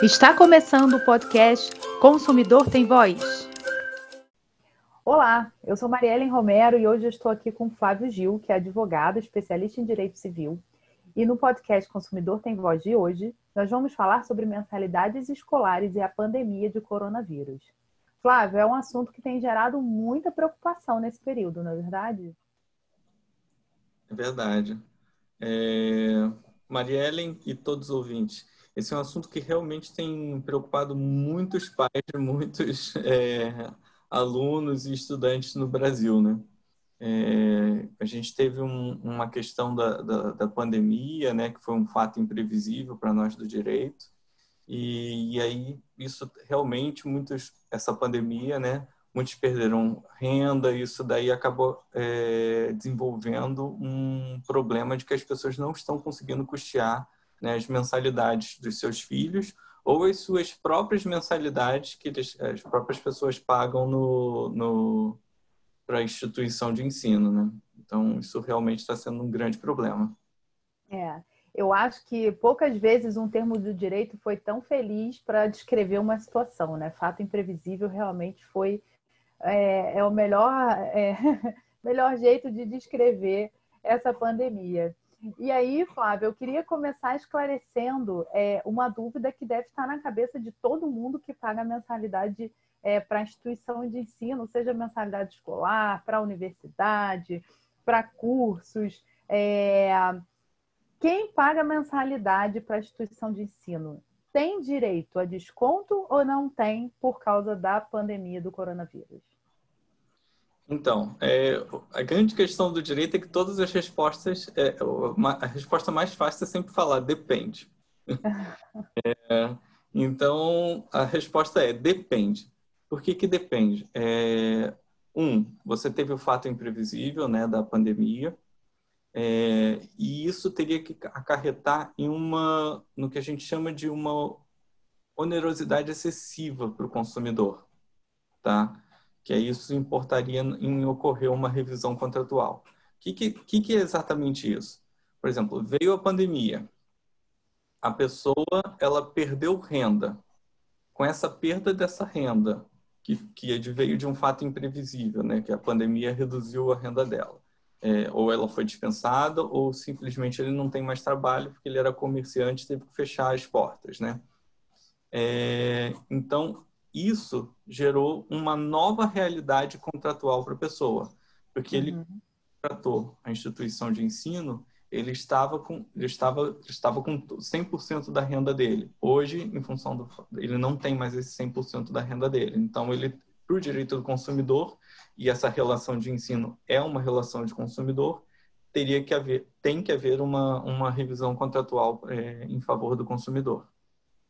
Está começando o podcast Consumidor Tem Voz. Olá, eu sou Mariellen Romero e hoje eu estou aqui com Flávio Gil, que é advogado, especialista em direito civil. E no podcast Consumidor Tem Voz de hoje, nós vamos falar sobre mensalidades escolares e a pandemia de coronavírus. Flávio, é um assunto que tem gerado muita preocupação nesse período, não é verdade? É verdade. É... Mariellen e todos os ouvintes, esse é um assunto que realmente tem preocupado muitos pais, muitos é, alunos e estudantes no Brasil, né? É, a gente teve um, uma questão da, da, da, pandemia, né, que foi um fato imprevisível para nós do direito, e, e, aí isso realmente muitos essa pandemia, né, muitos perderam renda, isso daí acabou é, desenvolvendo um problema de que as pessoas não estão conseguindo custear né, as mensalidades dos seus filhos ou as suas próprias mensalidades que eles, as próprias pessoas pagam no, no para a instituição de ensino, né? Então isso realmente está sendo um grande problema. É, eu acho que poucas vezes um termo do direito foi tão feliz para descrever uma situação, né? Fato imprevisível realmente foi é, é o melhor é, melhor jeito de descrever essa pandemia. E aí, Flávio, eu queria começar esclarecendo é, uma dúvida que deve estar na cabeça de todo mundo que paga mensalidade é, para instituição de ensino, seja mensalidade escolar, para universidade, para cursos. É, quem paga mensalidade para instituição de ensino tem direito a desconto ou não tem por causa da pandemia do coronavírus? Então, é, a grande questão do direito é que todas as respostas, é, uma, a resposta mais fácil é sempre falar depende. é, então, a resposta é depende. Por que, que depende? É, um, você teve o fato imprevisível né, da pandemia, é, e isso teria que acarretar em uma, no que a gente chama de uma onerosidade excessiva para o consumidor, tá? Que isso importaria em ocorrer uma revisão contratual. O que, que, que é exatamente isso? Por exemplo, veio a pandemia, a pessoa ela perdeu renda. Com essa perda dessa renda, que, que veio de um fato imprevisível, né, que a pandemia reduziu a renda dela, é, ou ela foi dispensada, ou simplesmente ele não tem mais trabalho porque ele era comerciante e teve que fechar as portas, né? É, então isso gerou uma nova realidade contratual para a pessoa, porque ele uhum. tratou a instituição de ensino, ele estava com ele estava estava com 100% da renda dele. Hoje, em função do ele não tem mais esse 100% da renda dele. Então ele para o direito do consumidor e essa relação de ensino é uma relação de consumidor, teria que haver tem que haver uma uma revisão contratual é, em favor do consumidor.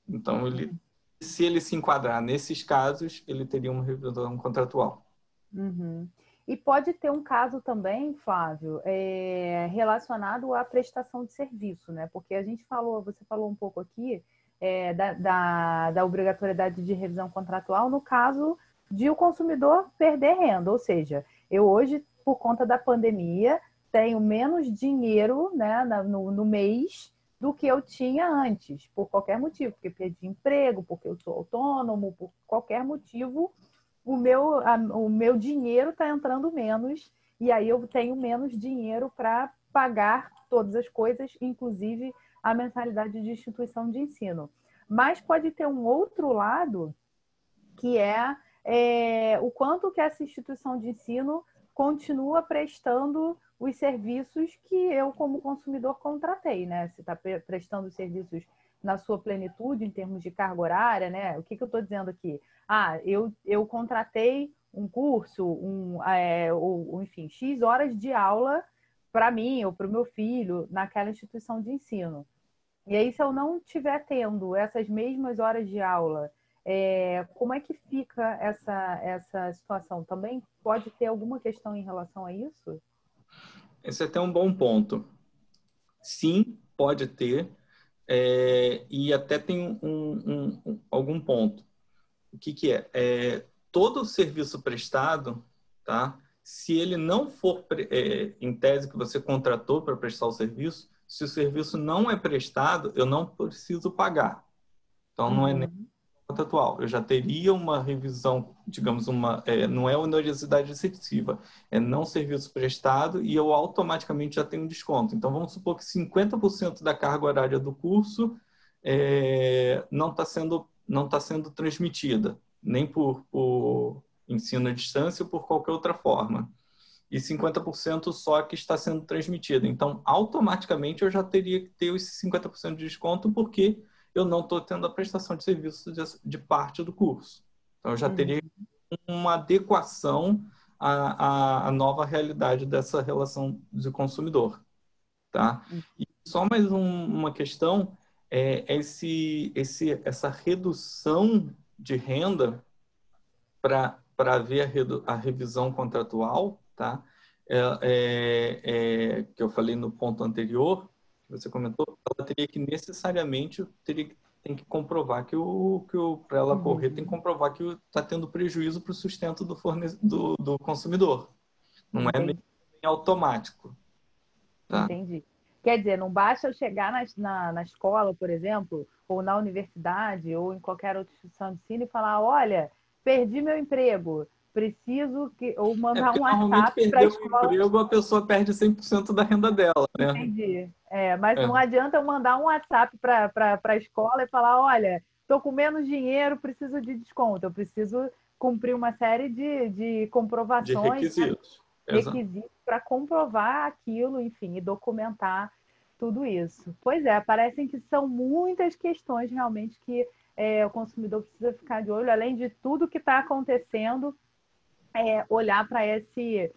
Então ele uhum se ele se enquadrar nesses casos, ele teria uma revisão contratual. Uhum. E pode ter um caso também, Flávio, é, relacionado à prestação de serviço, né? Porque a gente falou, você falou um pouco aqui é, da, da, da, obrigatoriedade de revisão contratual no caso de o consumidor perder renda, ou seja, eu hoje, por conta da pandemia, tenho menos dinheiro né, no, no mês do que eu tinha antes, por qualquer motivo, porque perdi emprego, porque eu sou autônomo, por qualquer motivo, o meu, a, o meu dinheiro está entrando menos, e aí eu tenho menos dinheiro para pagar todas as coisas, inclusive a mensalidade de instituição de ensino. Mas pode ter um outro lado, que é, é o quanto que essa instituição de ensino continua prestando os serviços que eu, como consumidor, contratei, né? Se está prestando serviços na sua plenitude, em termos de carga horária, né? O que, que eu estou dizendo aqui? Ah, eu, eu contratei um curso, um, é, ou, enfim, X horas de aula para mim ou para o meu filho naquela instituição de ensino. E aí, se eu não estiver tendo essas mesmas horas de aula, é, como é que fica essa, essa situação? Também pode ter alguma questão em relação a isso? Esse é até um bom ponto. Sim, pode ter, é, e até tem um, um, um, algum ponto. O que, que é? é? Todo o serviço prestado, tá? se ele não for, é, em tese que você contratou para prestar o serviço, se o serviço não é prestado, eu não preciso pagar. Então, não é nem Uhum. atual. Eu já teria uma revisão, digamos, uma, é, não é onerosidade excessiva, é não serviço prestado e eu automaticamente já tenho um desconto. Então, vamos supor que 50% da carga horária do curso é, não está sendo, não tá sendo transmitida, nem por, por ensino à distância ou por qualquer outra forma. E 50% só que está sendo transmitida. Então, automaticamente eu já teria que ter os 50% de desconto, porque eu não estou tendo a prestação de serviço de, de, parte do curso. Então, eu já teria uma adequação à, à, à, nova realidade dessa relação de consumidor. Tá? E só mais um, uma questão, é esse, esse, essa redução de renda para ver a, redu, a, revisão contratual, tá? É, é, é, que eu falei no ponto anterior, que você comentou, ela teria que necessariamente teria que, tem que comprovar que o que o para ela correr tem que comprovar que está tendo prejuízo para o sustento do, forne, do, do consumidor. Não é Entendi. é automático. Tá? Entendi. Quer dizer, não basta eu chegar na, na, na, escola, por exemplo, ou na universidade, ou em qualquer outra instituição de ensino e falar: olha, perdi meu emprego, preciso que. Ou mandar é um WhatsApp para a escola. emprego, a pessoa perde 100% da renda dela, né? Entendi. É, mas é. não adianta eu mandar um WhatsApp para a escola e falar: olha, estou com menos dinheiro, preciso de desconto, eu preciso cumprir uma série de, de comprovações. De requisitos requisitos para comprovar aquilo, enfim, e documentar tudo isso. Pois é, parecem que são muitas questões realmente que é, o consumidor precisa ficar de olho, além de tudo que está acontecendo, é, olhar para esse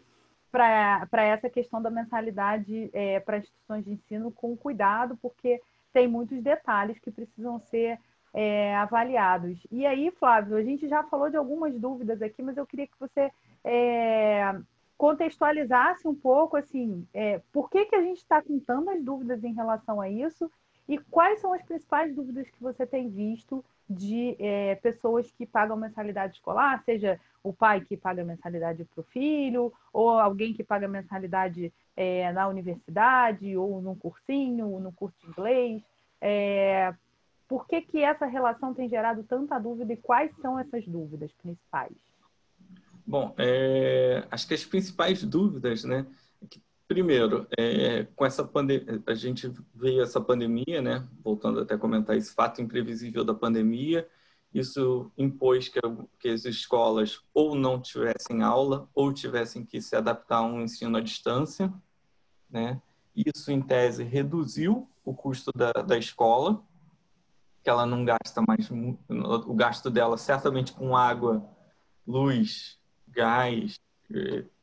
para essa questão da mensalidade é, para instituições de ensino com cuidado, porque tem muitos detalhes que precisam ser é, avaliados. E aí, Flávio, a gente já falou de algumas dúvidas aqui, mas eu queria que você é, contextualizasse um pouco assim, é, por que, que a gente está com tantas dúvidas em relação a isso e quais são as principais dúvidas que você tem visto de é, pessoas que pagam mensalidade escolar, seja o pai que paga mensalidade para o filho, ou alguém que paga mensalidade é, na universidade, ou num cursinho, ou no curso de inglês. É, por que, que essa relação tem gerado tanta dúvida e quais são essas dúvidas principais? Bom, é, acho que as principais dúvidas, né? Primeiro, é, com essa a gente veio essa pandemia, né? Voltando até a comentar esse fato imprevisível da pandemia, isso impôs que, que as escolas ou não tivessem aula ou tivessem que se adaptar a um ensino à distância, né? Isso, em tese, reduziu o custo da, da escola, que ela não gasta mais o gasto dela certamente com água, luz gás,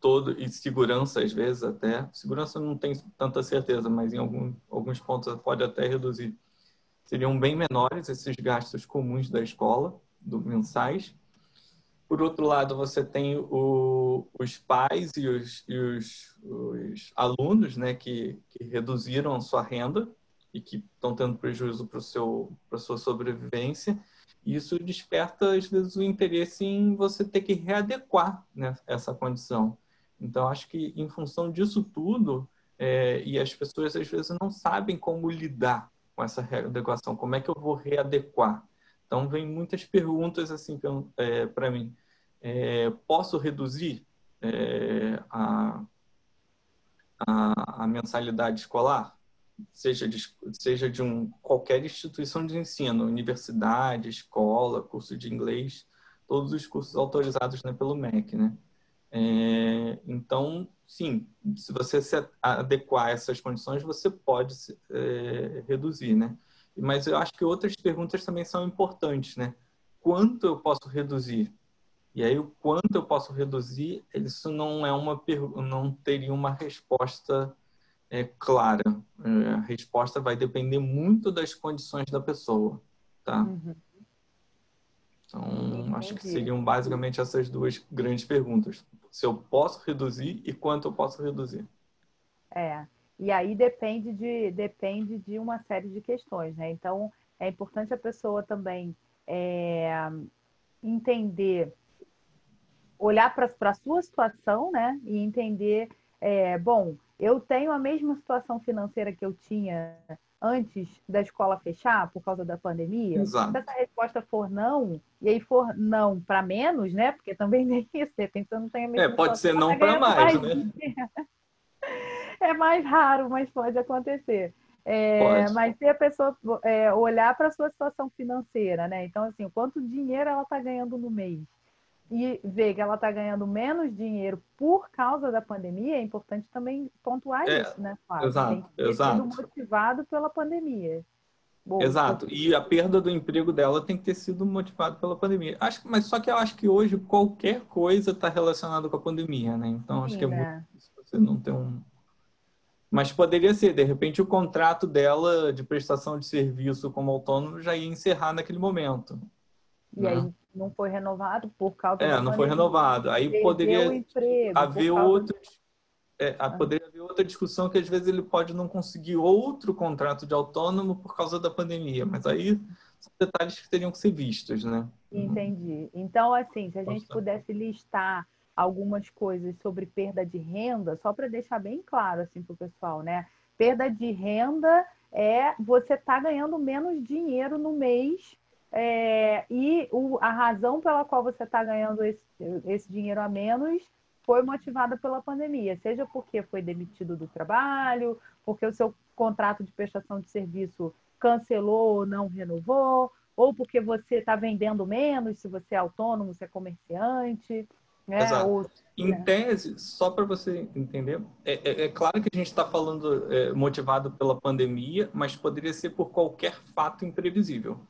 todo e segurança às vezes até. Segurança não tem tanta certeza, mas em algum, alguns pontos pode até reduzir. Seriam bem menores esses gastos comuns da escola, do mensais. Por outro lado, você tem o, os pais e, os, e os, os, alunos né, que, que reduziram a sua renda e que estão tendo prejuízo para a sua sobrevivência isso desperta, às vezes, o interesse em você ter que readequar né, essa condição. Então, acho que em função disso tudo, é, e as pessoas às vezes não sabem como lidar com essa readequação, como é que eu vou readequar? Então, vem muitas perguntas assim para é, mim. É, posso reduzir é, a, a, a mensalidade escolar? Seja de, seja de um, qualquer instituição de ensino, universidade, escola, curso de inglês, todos os cursos autorizados né, pelo MEC, né? É, então, sim, se você se adequar a essas condições, você pode é, reduzir, né? Mas eu acho que outras perguntas também são importantes, né? Quanto eu posso reduzir? E aí, o quanto eu posso reduzir, isso não é uma não teria uma resposta é, clara. É, a resposta vai depender muito das condições da pessoa, tá? Uhum. Então, Entendi. acho que seriam basicamente essas duas grandes perguntas. Se eu posso reduzir e quanto eu posso reduzir. É, e aí depende de, depende de uma série de questões, né? Então, é importante a pessoa também é, entender, olhar para a sua situação, né? E entender, é, bom, eu tenho a mesma situação financeira que eu tinha antes da escola fechar por causa da pandemia? Exato. Se essa resposta for não, e aí for não para menos, né? Porque também tem isso, de repente você não tem a mesma É, pode ser não para ganhando mais, né? É mais raro, mas pode acontecer. É, Pode. mas se a pessoa é, olhar para a sua situação financeira, né? Então, assim, quanto dinheiro ela está ganhando no mês e ver que ela está ganhando menos dinheiro por causa da pandemia, é importante também pontuar É, isso, né, Flávio? exato, Tem que ter exato. sido motivado pela pandemia. Boa, Exato. E a perda do emprego dela tem que ter sido motivada pela pandemia. Acho, mas só que eu acho que hoje qualquer coisa está relacionada com a pandemia, né? Então acho Sim, que é né? muito difícil você não ter um. Mas poderia ser, de repente, o contrato dela de prestação de serviço como autônomo já ia encerrar naquele momento. E né? aí não foi renovado por causa da É, não foi renovado. Aí poderia emprego haver outro. é, a- poderia haver outra discussão que às vezes ele pode não conseguir outro contrato de autônomo por causa da pandemia, mas aí são detalhes que teriam que ser vistos, né? Entendi. Então, assim, se a gente pudesse listar algumas coisas sobre perda de renda, só para deixar bem claro assim para o pessoal, né? Perda de renda é você tá ganhando menos dinheiro no mês é, e o- a razão pela qual você está ganhando esse, esse dinheiro a menos foi motivada pela pandemia, seja porque foi demitido do trabalho, porque o seu contrato de prestação de serviço cancelou ou não renovou, ou porque você está vendendo menos, se você é autônomo, se é comerciante, né? Exato. Ou, Em É. tese, só para você entender, é, é- é claro que a gente está falando é, motivado pela pandemia, mas poderia ser por qualquer fato imprevisível.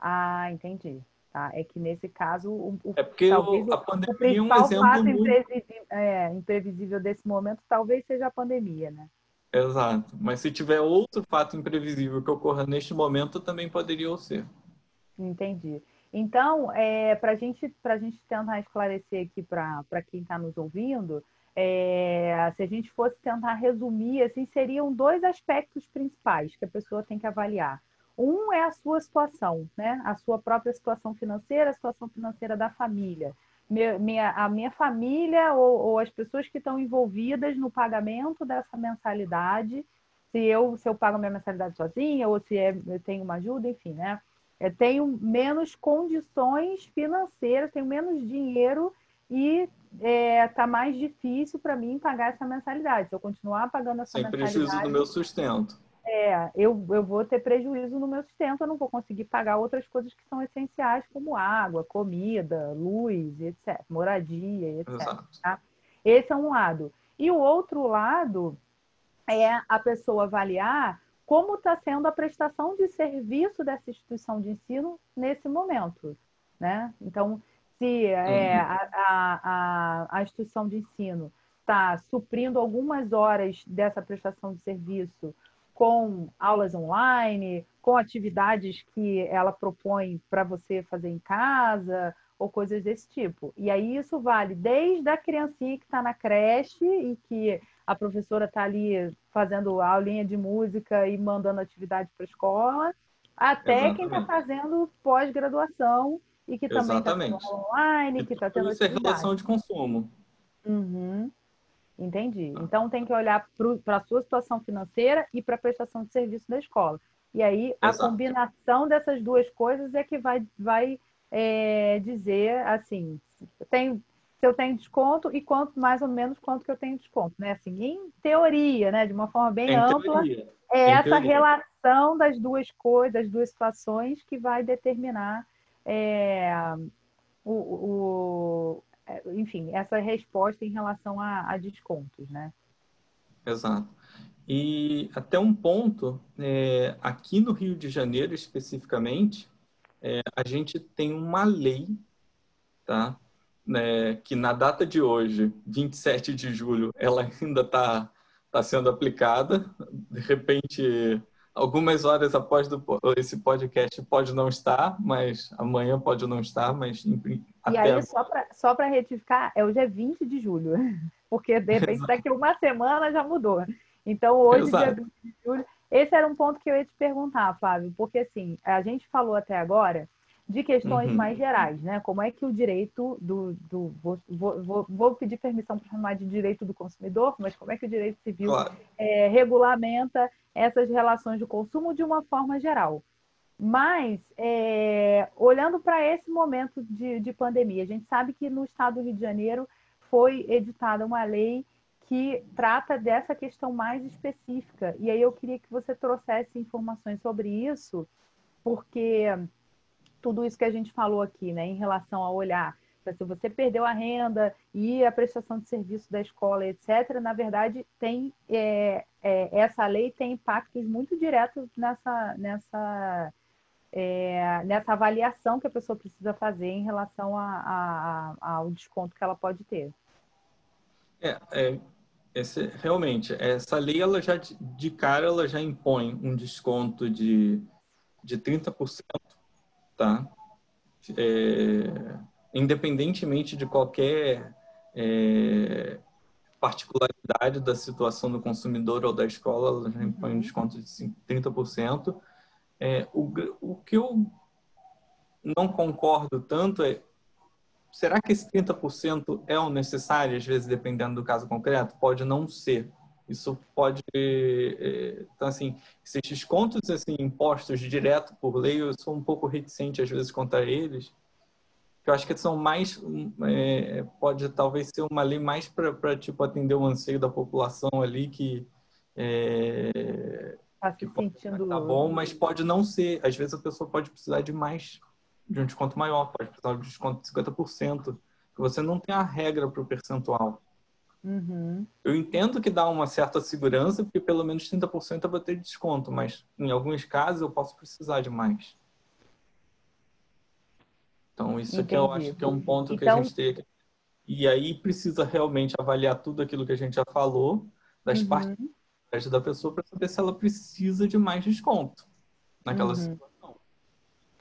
Ah, entendi. Tá? É que nesse caso o, É porque talvez o- a o pandemia é um principal exemplo fato muito imprevisível, é, imprevisível desse momento talvez seja a pandemia, né? Exato. Mas se tiver outro fato imprevisível que ocorra neste momento, também poderia ser. Entendi. Então, é, para gente, a gente tentar esclarecer aqui para quem está nos ouvindo, é, se a gente fosse tentar resumir, assim, seriam dois aspectos principais que a pessoa tem que avaliar. Um é a sua situação, né? A sua própria situação financeira, a situação financeira da família. Minha, a minha família ou, ou as pessoas que estão envolvidas no pagamento dessa mensalidade, se eu, se eu pago a minha mensalidade sozinha ou se é- eu tenho uma ajuda, enfim, né? Eu tenho menos condições financeiras, tenho menos dinheiro e está mais difícil para mim pagar essa mensalidade. Se eu continuar pagando essa Sem mensalidade, prejuízo do meu sustento. É, eu, eu vou ter prejuízo no meu sustento, eu não vou conseguir pagar outras coisas que são essenciais, como água, comida, luz, etc., moradia, etc. Exato. Esse é um lado. E o outro lado é a pessoa avaliar como está sendo a prestação de serviço dessa instituição de ensino nesse momento. Né? Então, se é, Uhum. a, a, a instituição de ensino está suprindo algumas horas dessa prestação de serviço com aulas online, com atividades que ela propõe para você fazer em casa, ou coisas desse tipo. E aí isso vale desde a criancinha que está na creche e que a professora está ali fazendo aulinha de música e mandando atividade para a escola, até quem está Exatamente. fazendo pós-graduação e que também está Exatamente. online, que está tendo Isso é atividade. relação de consumo. Uhum. Entendi. Então tem que olhar para a sua situação financeira e para a prestação de serviço da escola. E aí a Exato. combinação dessas duas coisas é que vai, vai é, dizer assim, se eu tenho, se eu tenho desconto e quanto mais ou menos quanto que eu tenho desconto, né? Assim, em teoria, né? De uma forma bem Em ampla, teoria. é em essa teoria. relação das duas coisas, das duas situações que vai determinar é, o, o- enfim, essa resposta em relação a, a descontos, né? Exato. E até um ponto, é, aqui no Rio de Janeiro especificamente, é, a gente tem uma lei, tá? Né, que na data de hoje, 27 de julho, ela ainda está tá sendo aplicada. De repente, algumas horas após do, esse podcast pode não estar, mas amanhã pode não estar, mas em- E aí, agora- só para retificar, é hoje é 20 de julho, porque de repente daqui a uma semana já mudou. Então, hoje, dia Exato. 20 de julho, esse era um ponto que eu ia te perguntar, Flávio, porque assim, a gente falou até agora de questões Uhum. mais gerais, né? Como é que o direito do. do vou, vou, vou- vou pedir permissão para chamar de direito do consumidor, mas como é que o direito civil claro, é, regulamenta essas relações de consumo de uma forma geral. Mas, é, olhando para esse momento de, de pandemia, a gente sabe que no estado do Rio de Janeiro foi editada uma lei que trata dessa questão mais específica. E aí eu queria que você trouxesse informações sobre isso, porque tudo isso que a gente falou aqui, né, em relação a olhar se você perdeu a renda e a prestação de serviço da escola, etc., na verdade, tem é, é, essa lei tem impactos muito diretos nessa, nessa, é, nessa avaliação que a pessoa precisa fazer em relação a, a, ao desconto que ela pode ter. É, é esse, realmente, essa lei, ela já de cara, ela já impõe um desconto de, de 30%, tá? É, independentemente de qualquer é, particularidade da situação do consumidor ou da escola, ela já impõe um uhum. desconto de 30%. É, o, o que eu não concordo tanto é será que esse 30% é o necessário, às vezes, dependendo do caso concreto? Pode não ser. Isso pode. É, então, assim, esses descontos assim, impostos direto por lei, eu sou um pouco reticente, às vezes, contra eles. Eu acho que são mais. É, pode talvez ser uma lei mais para tipo, atender o anseio da população ali que. É, tá se sentindo. Tá bom, mas pode não ser. Às vezes a pessoa pode precisar de mais de um desconto maior, pode precisar de um desconto de 50%, que você não tem a regra para o percentual. Uhum. Eu entendo que dá uma certa segurança, porque pelo menos 30% eu vou ter desconto, mas em alguns casos eu posso precisar de mais. Então, isso Entendi. aqui eu acho que é um ponto então... que a então gente tem que... E aí precisa realmente avaliar tudo aquilo que a gente já falou, das uhum. partes da pessoa, para saber se ela precisa de mais desconto naquela uhum. situação.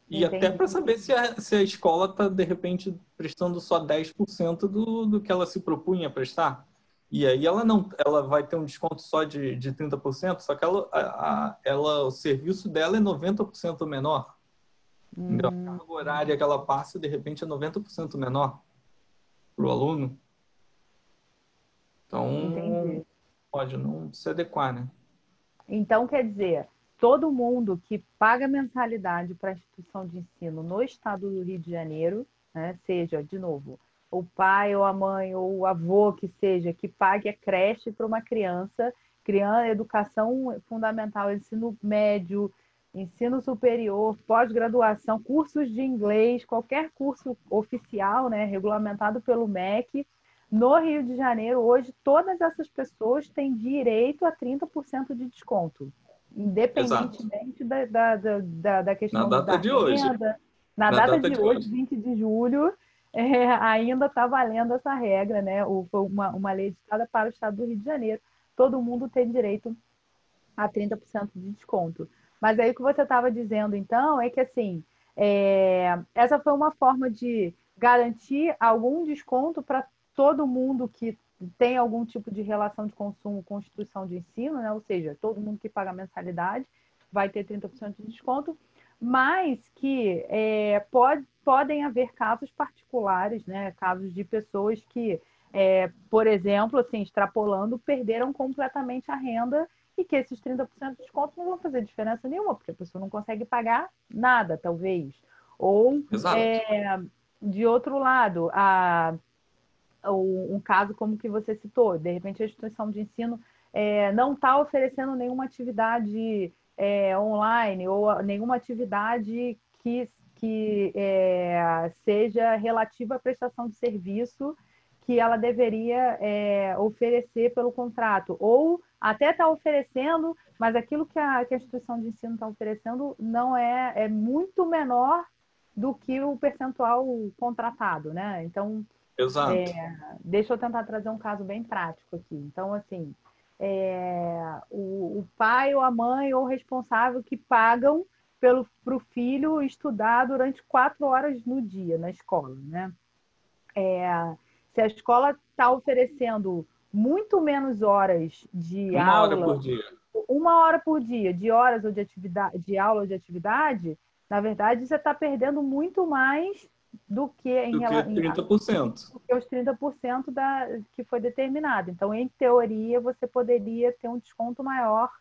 E Entendi. até para saber se a, se a escola está, de repente, prestando só 10% do, do que ela se propunha a prestar. E aí ela não, ela vai ter um desconto só de, de 30%, só que ela, a, ela, o serviço dela é 90% menor. Hum. A carga horária que ela passa, de repente, é 90% menor para o aluno. Então, Entendi. pode não se adequar, né? Então, quer dizer, todo mundo que paga mensalidade para a instituição de ensino no estado do Rio de Janeiro, né, seja, de novo, o pai ou a mãe ou o avô que seja, que pague a creche para uma criança, criança, educação fundamental, ensino médio, ensino superior, pós-graduação, cursos de inglês, qualquer curso oficial, né, regulamentado pelo MEC, no Rio de Janeiro, hoje, todas essas pessoas têm direito a 30% de desconto independentemente da, da, da, da, questão Na data da de hoje. Na, Na data, data, de, de hoje, hoje, 20 de julho, é, ainda está valendo essa regra, né? Foi uma, uma lei editada para o estado do Rio de Janeiro. Todo mundo tem direito a 30% de desconto. Mas aí o que você estava dizendo, então, é que assim, é, essa foi uma forma de garantir algum desconto para todo mundo que tem algum tipo de relação de consumo com instituição de ensino, né? ou seja, todo mundo que paga mensalidade vai ter 30% de desconto, mas que é, pode, podem haver casos particulares, né? casos de pessoas que, é, por exemplo, assim, extrapolando, perderam completamente a renda e que esses 30% de desconto não vão fazer diferença nenhuma, porque a pessoa não consegue pagar nada, talvez. Ou, é, de outro lado, a um caso como que você citou, de repente a instituição de ensino é, não está oferecendo nenhuma atividade é, online ou nenhuma atividade que, que é, seja relativa à prestação de serviço que ela deveria é, oferecer pelo contrato, ou até está oferecendo, mas aquilo que a, que a instituição de ensino está oferecendo não é, é muito menor do que o percentual contratado, né? Então, Exato. É, deixa eu tentar trazer um caso bem prático aqui. Então, assim, é, o, o, pai ou a mãe ou o responsável que pagam para o filho estudar durante quatro horas no dia na escola, né? É, se a escola está oferecendo muito menos horas de uma aula, hora por dia. uma hora por dia de horas ou de atividade, de aula ou de atividade, na verdade você está perdendo muito mais do que em do relação que 30%. Do que os 30% da, que foi determinado. Então, em teoria, você poderia ter um desconto maior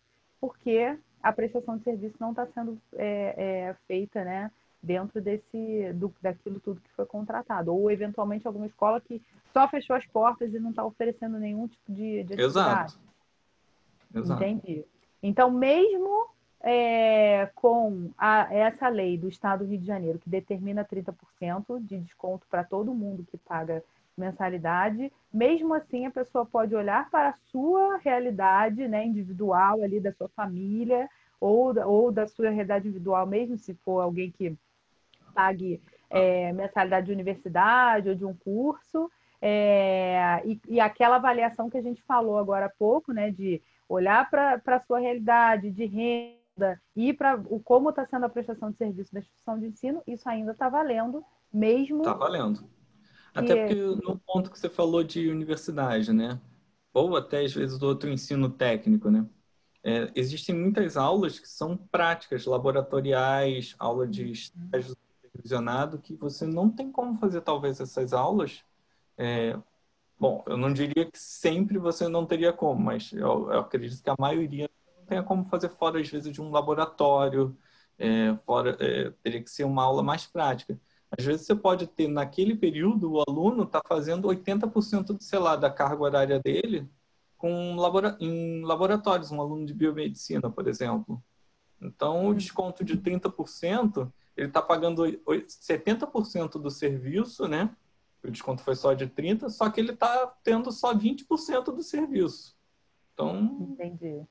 porque a prestação de serviço não está sendo é, é, feita, né? Dentro desse, do, daquilo tudo que foi contratado. Ou, eventualmente, alguma escola que só fechou as portas e não está oferecendo nenhum tipo de, de Exato. Exato. Entendi. Então, mesmo é, com a, essa lei do Estado do Rio de Janeiro, que determina 30% de desconto para todo mundo que paga mensalidade, mesmo assim a pessoa pode olhar para a sua realidade né, individual ali da sua família ou, ou da sua realidade individual, mesmo se for alguém que pague é, mensalidade de universidade ou de um curso, é, e, e, aquela avaliação que a gente falou agora há pouco, né, de olhar para a sua realidade de renda, e para o como está sendo a prestação de serviço da instituição de ensino, isso ainda está valendo, mesmo. Está valendo. Até porque no ponto que você falou de universidade, né? Ou até às vezes do outro ensino técnico, né? É, existem muitas aulas que são práticas, laboratoriais, aula de uhum. Que você não tem como fazer talvez essas aulas. É, bom, eu não diria que sempre você não teria como, mas eu, eu acredito que a maioria tenha como fazer fora, às vezes, de um laboratório, é, fora, é, teria que ser uma aula mais prática. Às vezes você pode ter, naquele período, o aluno está fazendo 80% do, sei lá, da carga horária dele com labora em laboratórios, um aluno de biomedicina, por exemplo. Então, o desconto de 30%, ele está pagando 70% do serviço, né? O desconto foi só de 30%, só que ele está tendo só 20% do serviço. Então, Entendi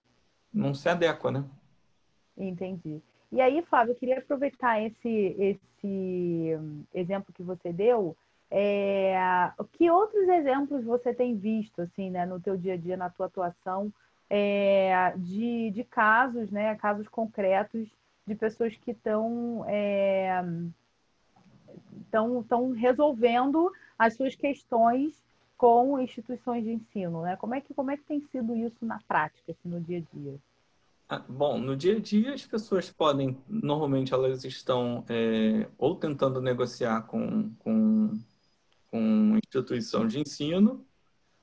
não se adequa, né? Entendi. E aí, Flávio, eu queria aproveitar esse, esse exemplo que você deu. É, que outros exemplos você tem visto, assim, né, no teu dia a dia, na tua atuação, é, de, de casos, né, casos concretos de pessoas que estão é, estão resolvendo as suas questões com instituições de ensino, né? Como é que como é que tem sido isso na prática, assim, no dia a dia? Ah, bom, no dia a dia as pessoas podem, normalmente elas estão é, ou tentando negociar com, com, com instituição de ensino,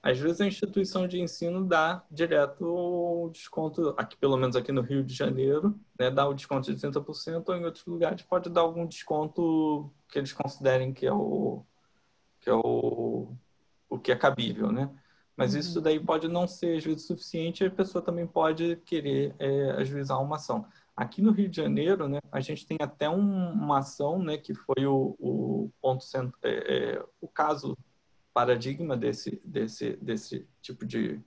às vezes a instituição de ensino dá direto o desconto, aqui pelo menos aqui no Rio de Janeiro, né, dá o desconto de 30%, ou em outros lugares pode dar algum desconto que eles considerem que é o, que é o, o que é cabível, né? Mas uhum. isso daí pode não ser, às vezes, suficiente e a pessoa também pode querer é, ajuizar uma ação. Aqui no Rio de Janeiro, né, a gente tem até um, uma ação, né, que foi o, o ponto é, é, o caso paradigma desse desse desse tipo de,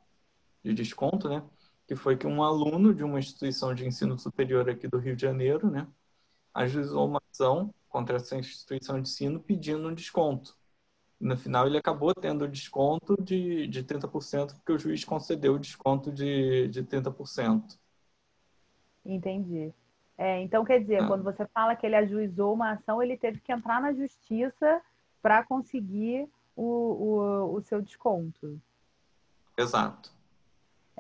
de desconto, né, que foi que um aluno de uma instituição de ensino superior aqui do Rio de Janeiro, né, ajuizou uma ação contra essa instituição de ensino pedindo um desconto no final ele acabou tendo desconto de, de 30%, porque o juiz concedeu o desconto de, de 30%. Entendi. É, então, quer dizer, ah. quando você fala que ele ajuizou uma ação, ele teve que entrar na justiça para conseguir o, o, o seu desconto. Exato.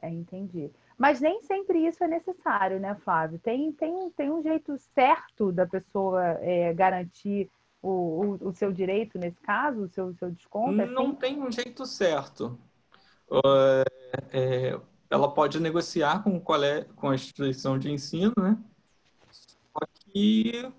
É, entendi. Mas nem sempre isso é necessário, né, Flávio? Tem, tem, tem um jeito certo da pessoa é, garantir o, o, o, seu direito nesse caso, o seu, o seu desconto? É não tem um jeito certo. Uh, é, ela pode negociar com, qual é, com a instituição de ensino, né? Só que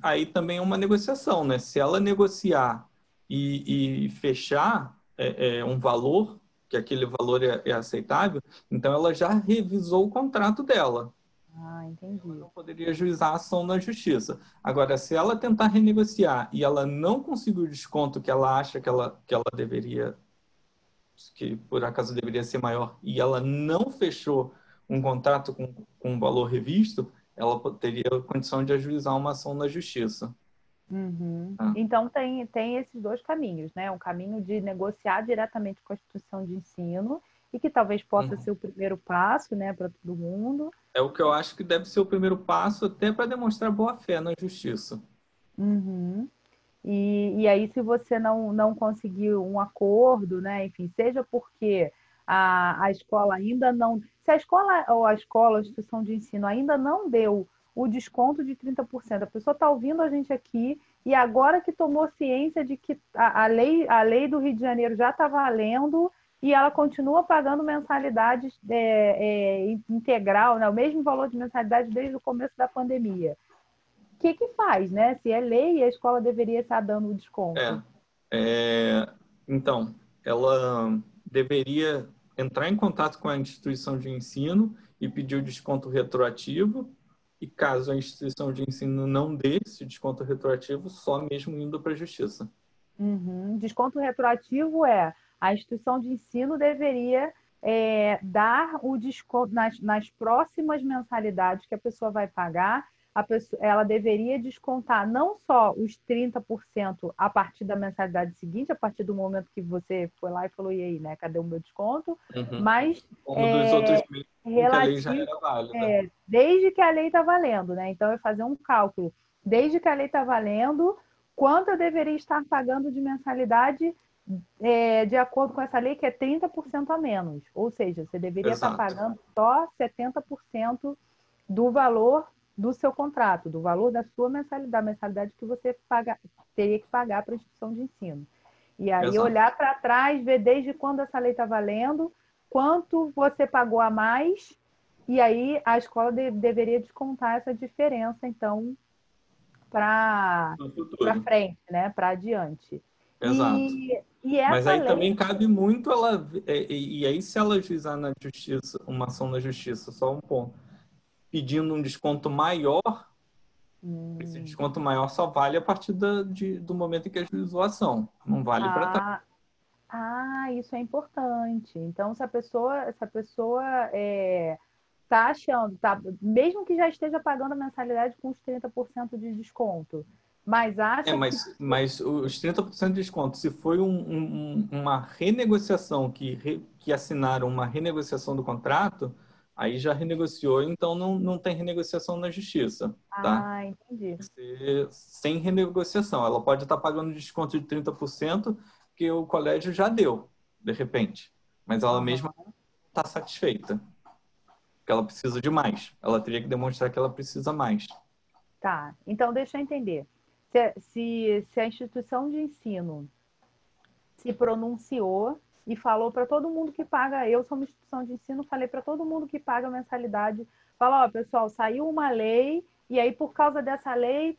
aí também é uma negociação, né? Se ela negociar e, e fechar é, é, um valor, que aquele valor é, é aceitável, então ela já revisou o contrato dela. Ah, entendi. Ela não poderia ajuizar a ação na justiça. Agora, se ela tentar renegociar e ela não conseguir o desconto que ela acha que ela, que ela deveria, que por acaso deveria ser maior, e ela não fechou um contrato com, com valor revisto, ela teria condição de ajuizar uma ação na justiça. Uhum. Ah. Então tem, tem esses dois caminhos, né? Um caminho de negociar diretamente com a instituição de ensino e que talvez possa uhum. ser o primeiro passo, né, para todo mundo. É o que eu acho que deve ser o primeiro passo, até para demonstrar boa fé na justiça. Uhum. E, e aí, se você não, não conseguir um acordo, né, enfim, seja porque a, a escola ainda não. Se a escola ou a escola, a instituição de ensino ainda não deu o desconto de 30%, a pessoa está ouvindo a gente aqui e agora que tomou ciência de que a, a, lei, a lei do Rio de Janeiro já está valendo e ela continua pagando mensalidade é, é, integral, né? o mesmo valor de mensalidade desde o começo da pandemia. O que, que faz, né? Se é lei, a escola deveria estar dando o desconto. É, é, então, ela deveria entrar em contato com a instituição de ensino e pedir o desconto retroativo. E caso a instituição de ensino não dê esse desconto retroativo, só mesmo indo para a justiça. Uhum. Desconto retroativo é a instituição de ensino deveria é, dar o desconto nas, nas próximas mensalidades que a pessoa vai pagar, Pessoa, ela deveria descontar não só os 30% a partir da mensalidade seguinte, a partir do momento que você foi lá e falou, e aí, né? Cadê o meu desconto? Uhum. Mas. Como é, dos outros meses relativo, que a lei já era válida. É, desde que a lei está valendo, né? Então, é fazer um cálculo. Desde que a lei está valendo, quanto eu deveria estar pagando de mensalidade é, de acordo com essa lei, que é 30% a menos. Ou seja, você deveria Exato. estar pagando só 70% do valor do seu contrato, do valor da sua mensalidade, da mensalidade que você paga, teria que pagar para a instituição de ensino. E aí Exato. olhar para trás, ver desde quando essa lei está valendo, quanto você pagou a mais, e aí a escola de, deveria descontar essa diferença, então, para frente, né? Para adiante. Exato. E, e Mas aí lei... também cabe muito ela. É, e, e aí, se ela juizar na justiça, uma ação na justiça, só um ponto, pedindo um desconto maior, hum. esse desconto maior só vale a partir da, de, do momento em que ajuizou a ação. Não vale ah. para trás. Ah, isso é importante. Então, se a pessoa, se a pessoa é, tá achando, tá, mesmo que já esteja pagando a mensalidade com os 30% de desconto, mas acha é, mas, que... mas os 30% de desconto, se foi um, um, uma renegociação que, re, que assinaram uma renegociação do contrato, aí já renegociou, então não, não tem renegociação na justiça. Tá? Ah, entendi. sem renegociação. Ela pode estar pagando desconto de 30% que o colégio já deu, de repente. Mas ela mesma está satisfeita. Porque ela precisa de mais. Ela teria que demonstrar que ela precisa mais. Tá. Então, deixa eu entender se, se, se a instituição de ensino se pronunciou e falou para todo mundo que paga, eu sou uma instituição de ensino, falei para todo mundo que paga mensalidade, fala, ó, pessoal, saiu uma lei e aí por causa dessa lei,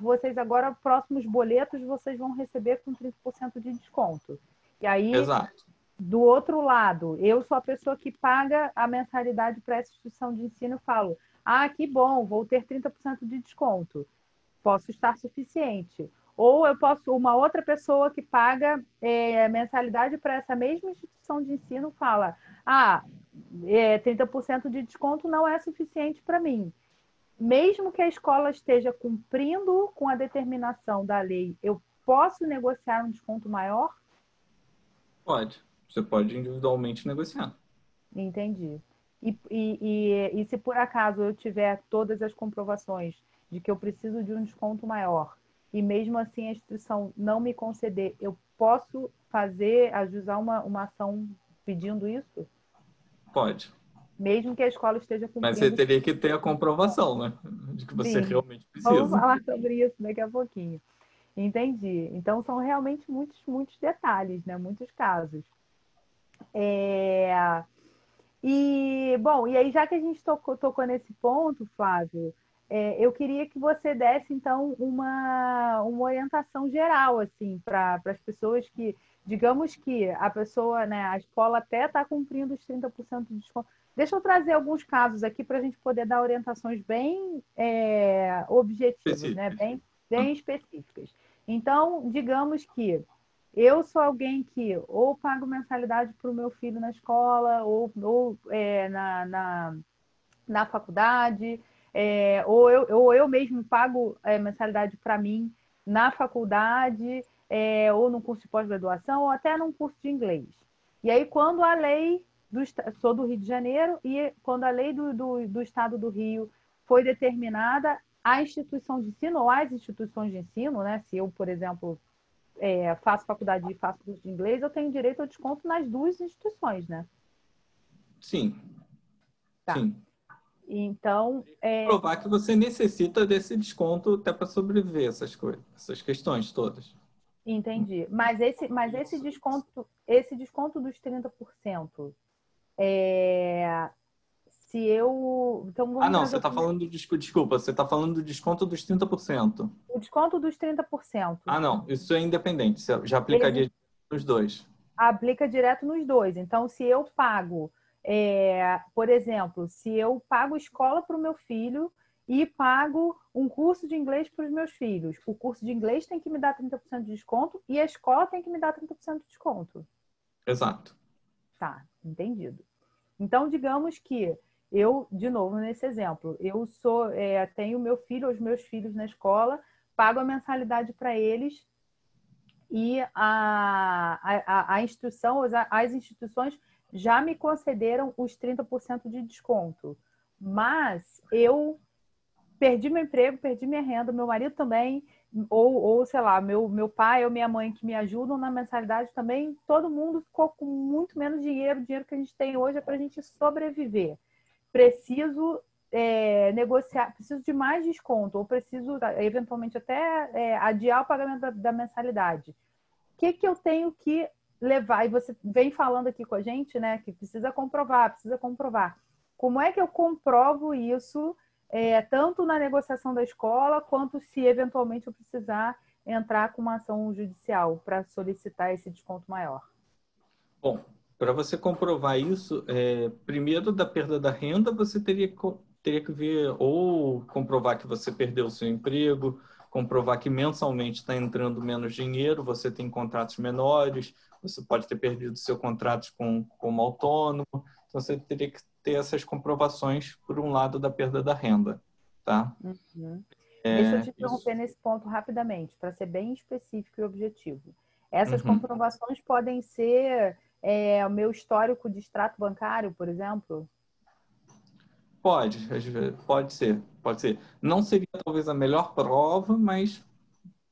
vocês agora próximos boletos vocês vão receber com 30% de desconto. E aí Exato. do outro lado, eu sou a pessoa que paga a mensalidade para essa instituição de ensino falo: "Ah, que bom, vou ter 30% de desconto" posso estar suficiente. Ou eu posso, uma outra pessoa que paga é, mensalidade para essa mesma instituição de ensino fala: ah, é, 30% de desconto não é suficiente para mim. Mesmo que a escola esteja cumprindo com a determinação da lei, eu posso negociar um desconto maior? Pode. Você pode individualmente negociar. Entendi. E, e, e, e se por acaso eu tiver todas as comprovações de que eu preciso de um desconto maior e mesmo assim a instituição não me conceder, eu posso fazer, ajustar uma, uma ação pedindo isso? Pode. Mesmo que a escola esteja cumprindo. Mas você teria que ter a comprovação, né? De que você Sim. realmente precisa. Vamos falar sobre isso daqui a pouquinho. Entendi. Então são realmente muitos, muitos detalhes, né? Muitos casos. É... E, bom, e aí já que a gente tocou, tocou nesse ponto, Flávio, é, eu queria que você desse, então, uma, uma orientação geral, assim, para as pessoas que, digamos que a pessoa, né, a escola até está cumprindo os 30% de desconto. Deixa eu trazer alguns casos aqui para a gente poder dar orientações bem é, objetivas, né, bem, bem específicas. Então, digamos que eu sou alguém que ou pago mensalidade para o meu filho na escola, ou, ou é, na, na, na faculdade, é, ou, eu, ou eu mesmo pago é, mensalidade para mim na faculdade, é, ou no curso de pós-graduação, ou até num curso de inglês. E aí, quando a lei do sou do Rio de Janeiro, e quando a lei do, do, do Estado do Rio foi determinada, a instituição de ensino, ou as instituições de ensino, né? Se eu, por exemplo, é, faço faculdade e faço curso de inglês, eu tenho direito ao desconto nas duas instituições, né? Sim. Tá. Sim. Então. É... Provar que você necessita desse desconto até para sobreviver essas coisas, essas questões todas. Entendi. Mas esse, mas esse desconto, esse desconto dos 30%, é, se eu. Então, ah, não, você está falando do desculpa, você está falando do desconto dos 30%. O desconto dos 30%. Ah, não, isso é independente, você já aplicaria Ele nos dois. Aplica direto nos dois. Então, se eu pago, é, por exemplo, se eu pago escola para o meu filho e pago um curso de inglês para os meus filhos. O curso de inglês tem que me dar 30% de desconto e a escola tem que me dar 30% de desconto. Exato. Tá, entendido. Então, digamos que eu, de novo, nesse exemplo, eu sou, é, tenho meu filho ou os meus filhos na escola, pago a mensalidade para eles e a, a, a instituição, as instituições já me concederam os 30% de desconto. Mas eu perdi meu emprego, perdi minha renda, meu marido também, ou, ou sei lá, meu, meu pai ou minha mãe que me ajudam na mensalidade também, todo mundo ficou com muito menos dinheiro. O dinheiro que a gente tem hoje é para a gente sobreviver. Preciso é, negociar, preciso de mais desconto, ou preciso eventualmente até é, adiar o pagamento da, da mensalidade. O que, que eu tenho que levar? E você vem falando aqui com a gente, né, que precisa comprovar, precisa comprovar. Como é que eu comprovo isso? é, tanto na negociação da escola, quanto se eventualmente eu precisar entrar com uma ação judicial para solicitar esse desconto maior? Bom, para você comprovar isso, é, primeiro da perda da renda, você teria, teria que ver ou comprovar que você perdeu o seu emprego, comprovar que mensalmente está entrando menos dinheiro, você tem contratos menores, você pode ter perdido seu contrato com, como autônomo, então você teria que ter essas comprovações por um lado da perda da renda, tá? Uhum. É, Deixa eu te interromper nesse ponto rapidamente, para ser bem específico e objetivo. Essas uhum. comprovações podem ser é, o meu histórico de extrato bancário, por exemplo? Pode, pode ser, pode ser. Não seria talvez a melhor prova, mas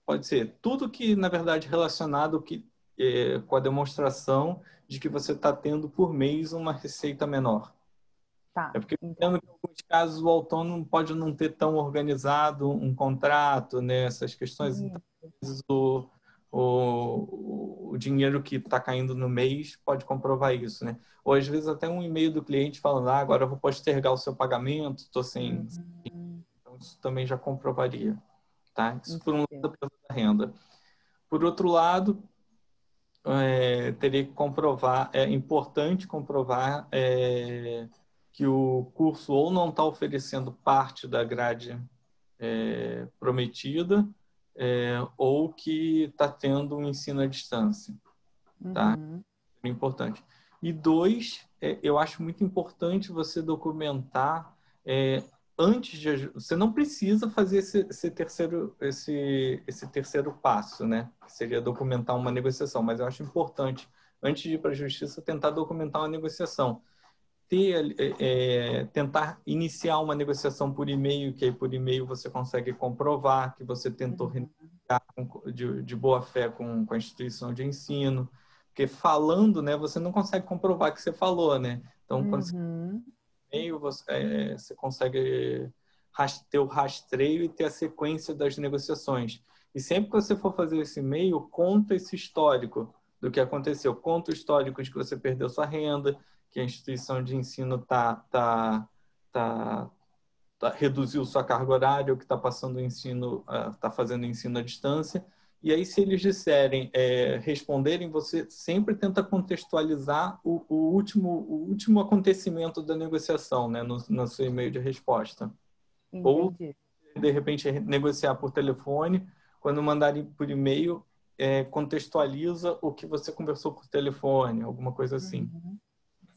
pode ser. Tudo que, na verdade, relacionado que, é, com a demonstração de que você está tendo por mês uma receita menor. Tá. É porque então. em alguns casos o autônomo pode não ter tão organizado um contrato, né? Essas questões. Então, o, o, o dinheiro que está caindo no mês pode comprovar isso, né? Ou às vezes até um e-mail do cliente falando, ah, agora eu vou postergar o seu pagamento, estou sem. Uhum. Então, isso também já comprovaria, tá? Isso por um lado da renda. Por outro lado, é, teria que comprovar, é importante comprovar é, que o curso ou não está oferecendo parte da grade é, prometida é, ou que está tendo um ensino à distância. Tá? Uhum. É importante. E dois, é, eu acho muito importante você documentar antes de você não precisa fazer esse, esse, terceiro esse, esse terceiro passo, né? Que seria documentar uma negociação. Mas eu acho importante antes de ir para a justiça tentar documentar uma negociação ter, é, é, tentar iniciar uma negociação por e-mail, que aí por e-mail você consegue comprovar que você tentou uhum. renegociar de, de boa fé com, com a instituição de ensino. Porque falando, né, você não consegue comprovar que você falou, né? Então, quando uhum. você e-mail, você, é, você consegue ter o rastreio e ter a sequência das negociações. E sempre que você for fazer esse e-mail, conta esse histórico do que aconteceu. Conta o histórico de que você perdeu sua renda, que a instituição de ensino tá, tá, tá, tá reduziu sua carga horária, ou que está passando o ensino, está uh, fazendo ensino à distância. E aí, se eles disserem, é, responderem, você sempre tenta contextualizar o, o, último, o último acontecimento da negociação, né, no, no seu e-mail de resposta. Entendi. Ou, de repente, negociar por telefone. Quando mandarem por e-mail, é, contextualiza o que você conversou por telefone, alguma coisa assim. Uhum.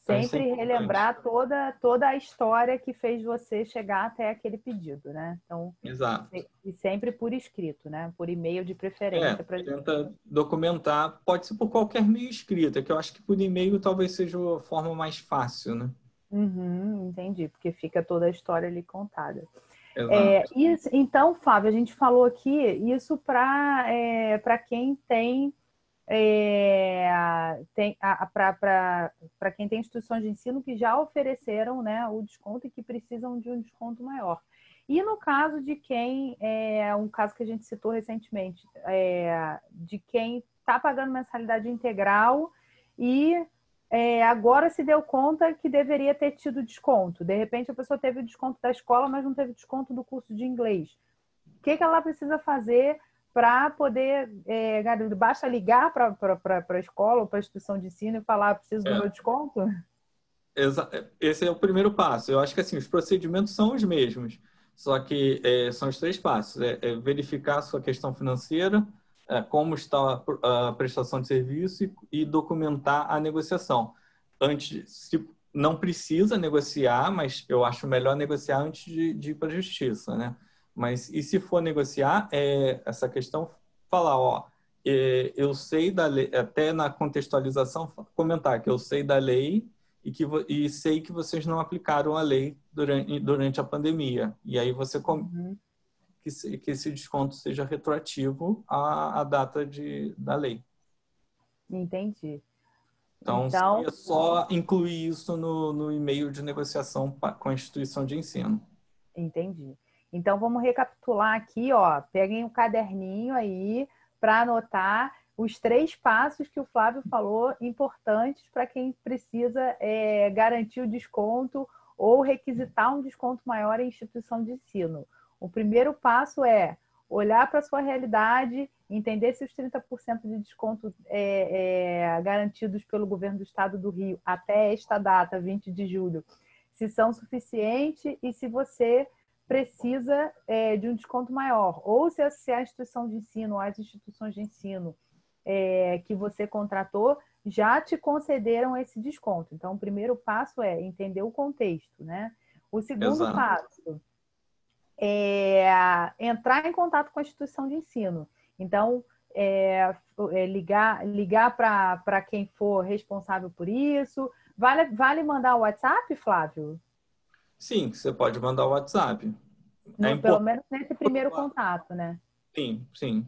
Sempre relembrar toda, toda a história que fez você chegar até aquele pedido, né? Então, Exato. E sempre por escrito, né? Por e-mail de preferência. É, pra tenta documentar, pode ser por qualquer meio escrito, é que eu acho que por e-mail talvez seja a forma mais fácil, né? Uhum, entendi, porque fica toda a história ali contada. É, isso, então, Fábio, a gente falou aqui isso para é, quem tem é, para quem tem instituições de ensino que já ofereceram né, o desconto e que precisam de um desconto maior. E no caso de quem, é um caso que a gente citou recentemente, é, de quem está pagando mensalidade integral e é, agora se deu conta que deveria ter tido desconto. De repente a pessoa teve o desconto da escola, mas não teve desconto do curso de inglês. O que, que ela precisa fazer para poder. É, basta ligar para a escola ou para a instituição de ensino e falar: preciso do é. meu desconto? Esse é o primeiro passo. Eu acho que assim, os procedimentos são os mesmos, só que é, são os três passos: é, é verificar a sua questão financeira, é, como está a, a, prestação de serviço e, e, documentar a negociação. Antes, se não precisa negociar, mas eu acho melhor negociar antes de, de ir para a justiça, né? Mas e se for negociar, é, essa questão falar, ó, é, eu sei da lei, até na contextualização comentar que eu sei da lei e que e sei que vocês não aplicaram a lei durante, durante a pandemia. E aí você uhum. que, que esse desconto seja retroativo à, à data de, da lei. Entendi. Então, então seria só incluir isso no, no e-mail de negociação com a instituição de ensino. Entendi. Então, vamos recapitular aqui, ó. Peguem um caderninho aí para anotar os três passos que o Flávio falou importantes para quem precisa é, garantir o desconto ou requisitar um desconto maior em instituição de ensino. O primeiro passo é olhar para a sua realidade, entender se os 30% de desconto é, é, garantidos pelo governo do estado do Rio até esta data, 20 de julho, se são suficientes e se você precisa é, de um desconto maior. Ou se a, se a instituição de ensino, ou as instituições de ensino é, que você contratou já te concederam esse desconto. Então, o primeiro passo é entender o contexto, né? O segundo Exato. passo é entrar em contato com a instituição de ensino. Então, é, é ligar, ligar para quem for responsável por isso. Vale, vale mandar o WhatsApp, Flávio? Sim, você pode mandar o WhatsApp. No, é pelo menos nesse primeiro contato, né? Sim, sim.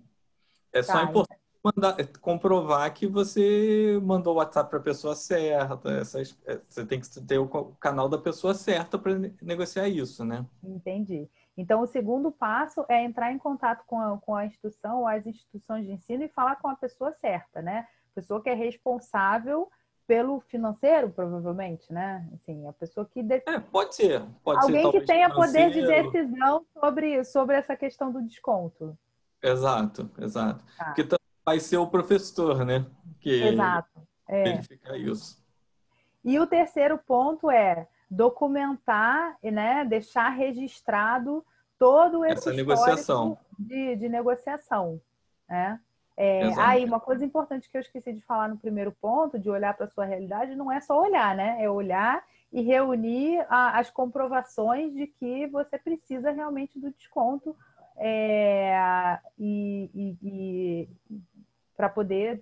É só tá, importante mandar, comprovar que você mandou o WhatsApp para a pessoa certa. Essas, é, você tem que ter o canal da pessoa certa para negociar isso, né? Entendi. Então, o segundo passo é entrar em contato com a, com a instituição ou as instituições de ensino e falar com a pessoa certa, né? Pessoa que é responsável pelo financeiro, provavelmente, né? Assim, a pessoa que... De... É, pode ser. Pode Alguém ser, que tenha poder de decisão sobre, sobre essa questão do desconto. Exato, exato. Tá. Porque vai ser o professor, né? Que Exato. É. Verificar isso. E o terceiro ponto é documentar, né? Deixar registrado todo esse Essa negociação. De, de negociação, né? É, aí, uma coisa importante que eu esqueci de falar no primeiro ponto, de olhar para a sua realidade, não é só olhar, né? É olhar e reunir a, as comprovações de que você precisa realmente do desconto é, e, e, e para poder,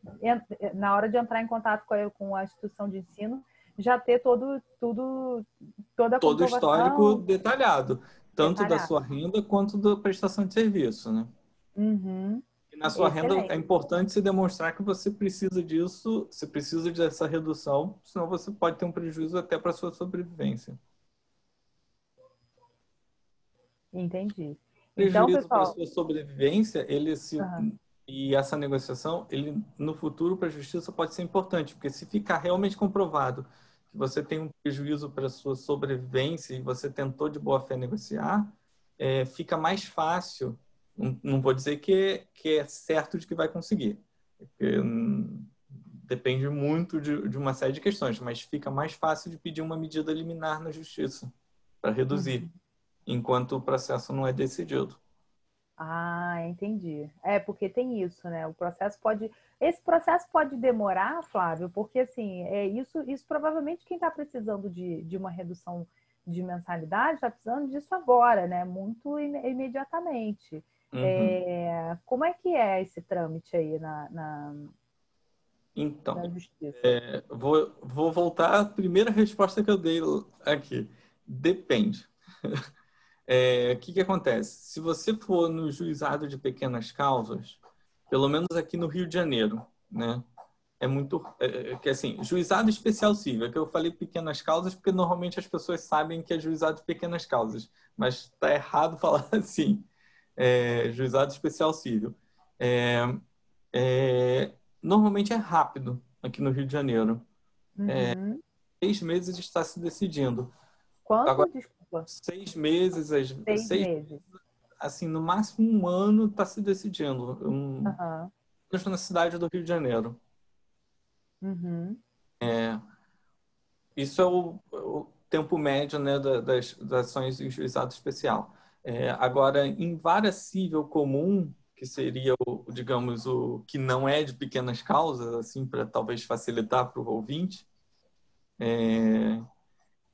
na hora de entrar em contato com a, com a instituição de ensino, já ter todo, tudo, toda a Todo o histórico detalhado, tanto detalhado. da sua renda quanto da prestação de serviço, né? Uhum. Na sua Excelente. renda é importante se demonstrar que você precisa disso, você precisa dessa redução, senão você pode ter um prejuízo até para sua sobrevivência. Entendi. Então, prejuízo então, pessoal... para sua sobrevivência, ele se uhum e essa negociação, ele no futuro para a justiça pode ser importante, porque se ficar realmente comprovado que você tem um prejuízo para a sua sobrevivência e você tentou de boa fé negociar, é, fica mais fácil. Não, não, vou dizer que, que é certo de que vai conseguir, porque hum, depende muito de, de, uma série de questões, mas fica mais fácil de pedir uma medida liminar na justiça para reduzir, uhum. enquanto o processo não é decidido. Ah, entendi. É, porque tem isso, né? O processo pode. Esse processo pode demorar, Flávio, porque assim, é isso, isso provavelmente quem está precisando de, de uma redução de mensalidade está precisando disso agora, né? Muito imediatamente. Uhum. É, como é que é esse trâmite aí na, na, então, na justiça? É, vou, vou voltar à primeira resposta que eu dei aqui. Depende. É, o que, que acontece? Se você for no juizado de pequenas causas, pelo menos aqui no Rio de Janeiro, né? é muito é, é, que assim juizado especial civil é que eu falei pequenas causas porque normalmente as pessoas sabem que é juizado de pequenas causas mas está errado falar assim é, juizado especial civil é, é, normalmente é rápido aqui no Rio de Janeiro é, uhum. seis meses está se decidindo quanto Agora, desculpa seis meses seis, seis meses assim no máximo um ano está se decidindo um, uhum. na cidade do Rio de Janeiro Uhum. É, isso é o, o, tempo médio né, das, das ações em juizado especial. É, agora, em vara civil comum, que seria, o, digamos, o que não é de pequenas causas, assim, para talvez facilitar para o ouvinte, é,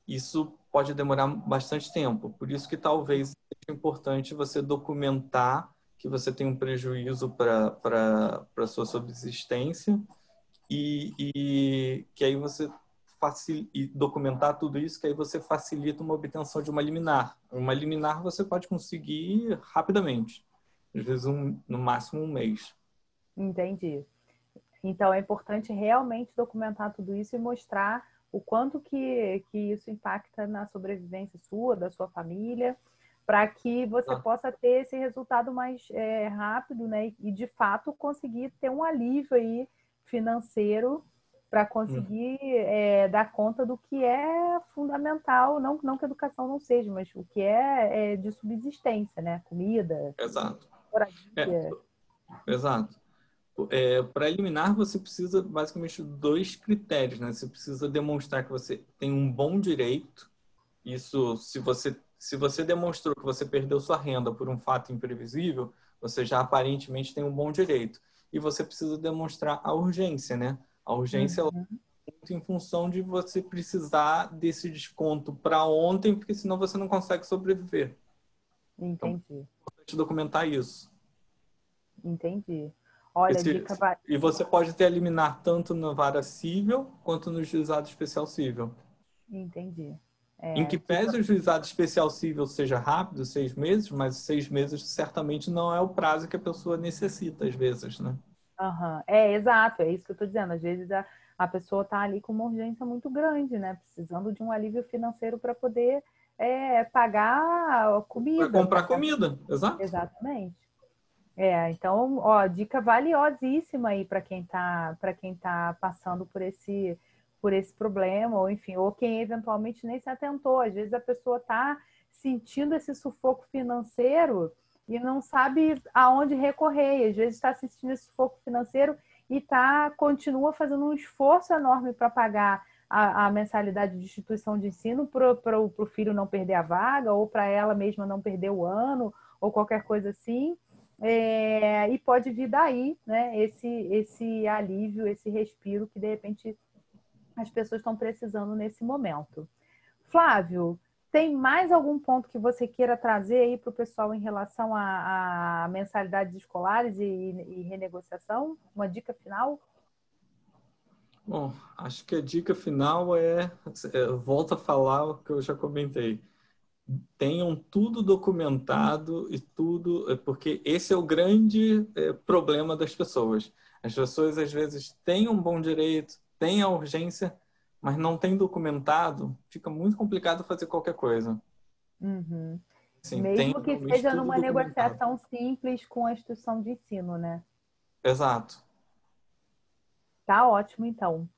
isso pode demorar bastante tempo. Por isso que talvez seja importante você documentar que você tem um prejuízo para a sua subsistência e, e que aí você e documentar tudo isso, que aí você facilita uma obtenção de uma liminar. Uma liminar você pode conseguir rapidamente, às vezes um, no máximo um mês. Entendi. Então é importante realmente documentar tudo isso e mostrar o quanto que, que isso impacta na sobrevivência sua, da sua família, para que você ah. possa ter esse resultado mais é, rápido, né? E de fato conseguir ter um alívio aí financeiro para conseguir hum. é, dar conta do que é fundamental, não, não que a educação não seja, mas o que é, é de subsistência, né? Comida. Exato. É, exato. É, para eliminar, você precisa basicamente dois critérios, né? Você precisa demonstrar que você tem um bom direito. Isso, se você se você demonstrou que você perdeu sua renda por um fato imprevisível, você já aparentemente tem um bom direito e você precisa demonstrar a urgência, né? A urgência uhum. é muito em função de você precisar desse desconto para ontem, porque senão você não consegue sobreviver. Então, Entendi. Então, é importante documentar isso. Entendi. Olha, Esse, dica E você pode ter eliminar tanto na vara civil quanto no juizado especial civil. Entendi. É, em que pese o juizado especial civil seja rápido, seis meses, mas seis meses certamente não é o prazo que a pessoa necessita, às vezes, né? Uhum. É, exato, é isso que eu estou dizendo. Às vezes a, a pessoa está ali com uma urgência muito grande, né? Precisando de um alívio financeiro para poder é, pagar a comida. Para comprar comida, exato. Exatamente. É, então, ó, dica valiosíssima aí para quem está para quem tá passando por esse por esse problema, ou enfim, ou quem eventualmente nem se atentou. Às vezes a pessoa está sentindo esse sufoco financeiro e não sabe aonde recorrer. Às vezes está assistindo esse sufoco financeiro e tá, continua fazendo um esforço enorme para pagar a, a, mensalidade de instituição de ensino para o filho não perder a vaga, ou para ela mesma não perder o ano, ou qualquer coisa assim. É, e pode vir daí né, esse, esse alívio, esse respiro que de repente as pessoas estão precisando nesse momento. Flávio, tem mais algum ponto que você queira trazer aí para o pessoal em relação a, mensalidades escolares e, e, renegociação? Uma dica final? Bom, acho que a dica final é, é volta a falar o que eu já comentei. Tenham tudo documentado e tudo, é, porque esse é o grande é, problema das pessoas. As pessoas às vezes têm um bom direito, tem a urgência, mas não tem documentado, fica muito complicado fazer qualquer coisa. Uhum. Assim, Mesmo que seja numa negociação simples com a instituição de ensino, né? Exato. Tá ótimo, então.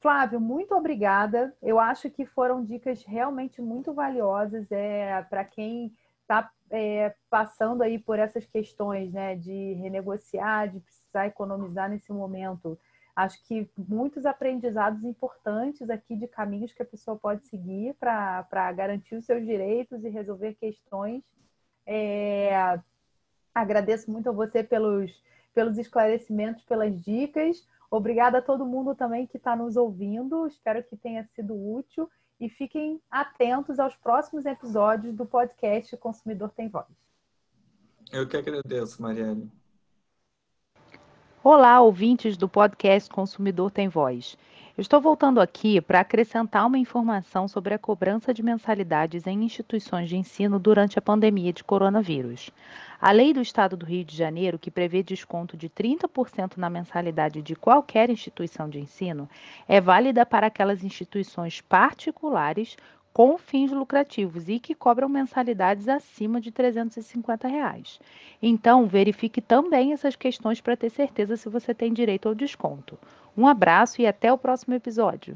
Flávio, muito obrigada. Eu acho que foram dicas realmente muito valiosas é, para quem está é, passando aí por essas questões né, de renegociar, de precisar economizar nesse momento acho que muitos aprendizados importantes aqui de caminhos que a pessoa pode seguir para garantir os seus direitos e resolver questões. É, agradeço muito a você pelos, pelos esclarecimentos, pelas dicas. Obrigada a todo mundo também que está nos ouvindo. Espero que tenha sido útil e fiquem atentos aos próximos episódios do podcast Consumidor Tem Voz. Eu que agradeço, Marielle. Olá, ouvintes do podcast Consumidor Tem Voz. estou voltando aqui para acrescentar uma informação sobre a cobrança de mensalidades em instituições de ensino durante a pandemia de coronavírus. A lei do Estado do Rio de Janeiro, que prevê desconto de 30% na mensalidade de qualquer instituição de ensino, é válida para aquelas instituições particulares com fins lucrativos e que cobram mensalidades acima de 350 reais. Então, verifique também essas questões para ter certeza se você tem direito ao desconto. Um abraço e até o próximo episódio.